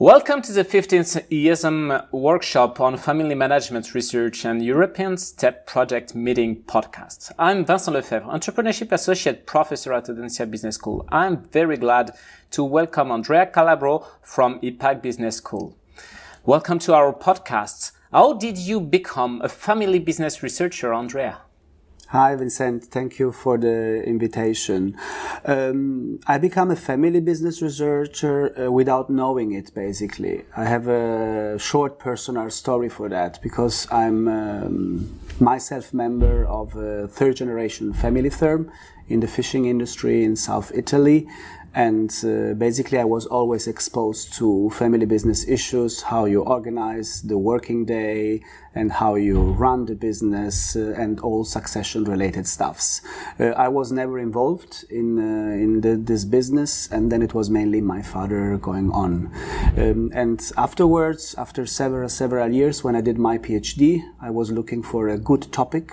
Welcome to the 15th ESM workshop on family management research and European STEP project meeting podcast. I'm Vincent Lefebvre, entrepreneurship associate professor at Audencia Business School. I'm very glad to welcome Andrea Calabrò from IPAG Business School. Welcome to our podcast. How did you become a family business researcher, Andrea? Hi, Vincent. Thank you for the invitation. Um, I become a family business researcher uh, without knowing it, basically. I have a short personal story for that because I'm um, myself member of a third generation family firm in the fishing industry in South Italy and uh, basically, I was always exposed to family business issues, how you organize the working day, and how you run the business, uh, and all succession related stuffs. Uh, I was never involved in uh, in the, this business, and then it was mainly my father going on. Um, and afterwards, after several several years, when I did my PhD, I was looking for a good topic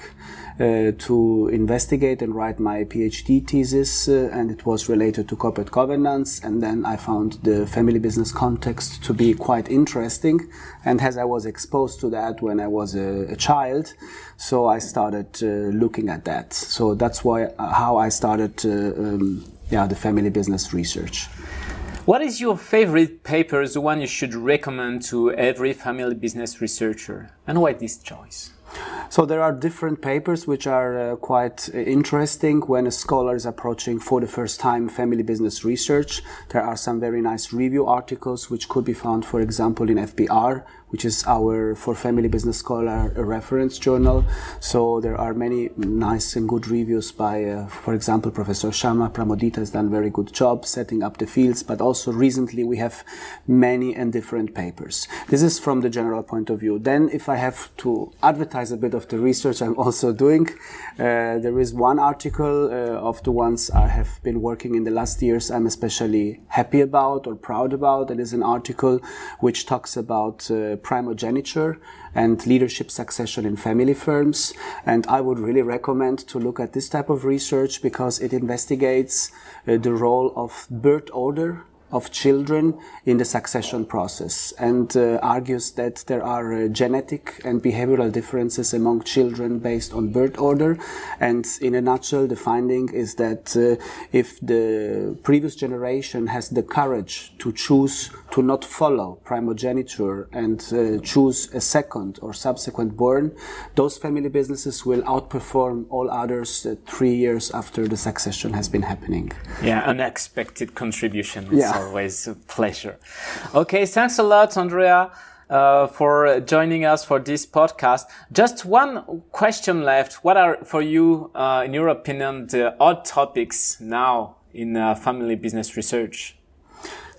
uh, to investigate and write my PhD thesis, uh, and it was related to corporate governance. And then I found the family business context to be quite interesting. And as I was exposed to that when I was a, a child, so I started uh, looking at that. So that's why uh, how I started, uh, um, yeah, the family business research. What is your favorite paper, the one you should recommend to every family business researcher, and why this choice? So there are different papers which are uh, quite uh, interesting when a scholar is approaching for the first time family business research. There are some very nice review articles which could be found, for example, in FBR, which is our for family business scholar reference journal. So there are many nice and good reviews by, uh, for example, Professor Sharma Pramodita has done a very good job setting up the fields, but also recently we have many and different papers. This is from the general point of view. Then if I have to advertise a bit of the research I'm also doing, uh, there is one article uh, of the ones I have been working in the last years I'm especially happy about or proud about. It is an article which talks about uh, primogeniture and leadership succession in family firms. And I would really recommend to look at this type of research because it investigates uh, the role of birth order of children in the succession process and uh, argues that there are uh, genetic and behavioral differences among children based on birth order. And in a nutshell, the finding is that uh, if the previous generation has the courage to choose to not follow primogeniture and uh, choose a second or subsequent born, those family businesses will outperform all others uh, three years after the succession has been happening. Yeah, unexpected contribution. Yeah always a pleasure. Okay, thanks a lot, Andrea. Uh, for joining us for this podcast. Just one question left. What are, for you, uh, in your opinion, the odd topics now in uh, family business research?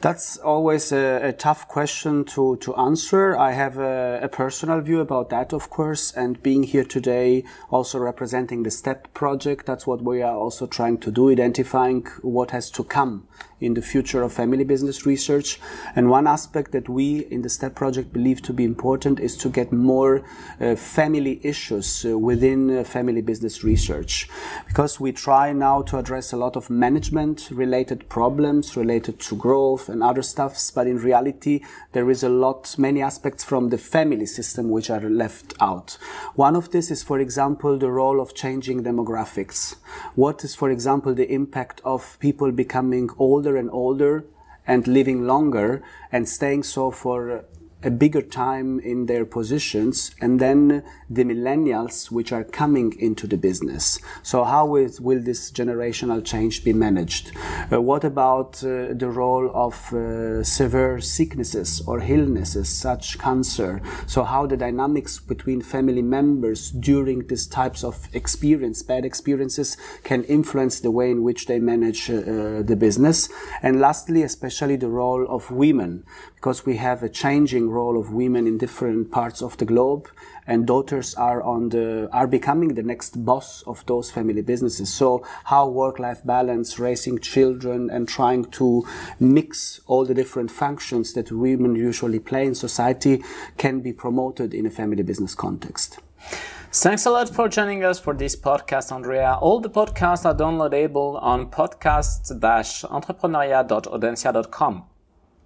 That's always a, a, tough question to, to answer. I have a, a, personal view about that, of course, and being here today, also representing the STEP project, that's what we are also trying to do, identifying what has to come in the future of family business research. And one aspect that we in the STEP project believe to be important is to get more uh, family issues uh, within uh, family business research. Because we try now to address a lot of management related problems related to growth and other stuffs, but in reality, there is a lot, many aspects from the family system which are left out. One of this is, for example, the role of changing demographics. What is, for example, the impact of people becoming older and older and living longer and staying so for a bigger time in their positions and then the millennials which are coming into the business. So how is, will this generational change be managed? Uh, what about uh, the role of uh, severe sicknesses or illnesses such cancer? So how the dynamics between family members during these types of experience bad experiences can influence the way in which they manage uh, the business? And lastly especially the role of women because we have a changing role of women in different parts of the globe and daughters are on the are becoming the next boss of those family businesses so how work life balance raising children and trying to mix all the different functions that women usually play in society can be promoted in a family business context Thanks a lot for joining us for this podcast, Andrea. All the podcasts are downloadable on podcast-entrepreneuriat.audencia.com.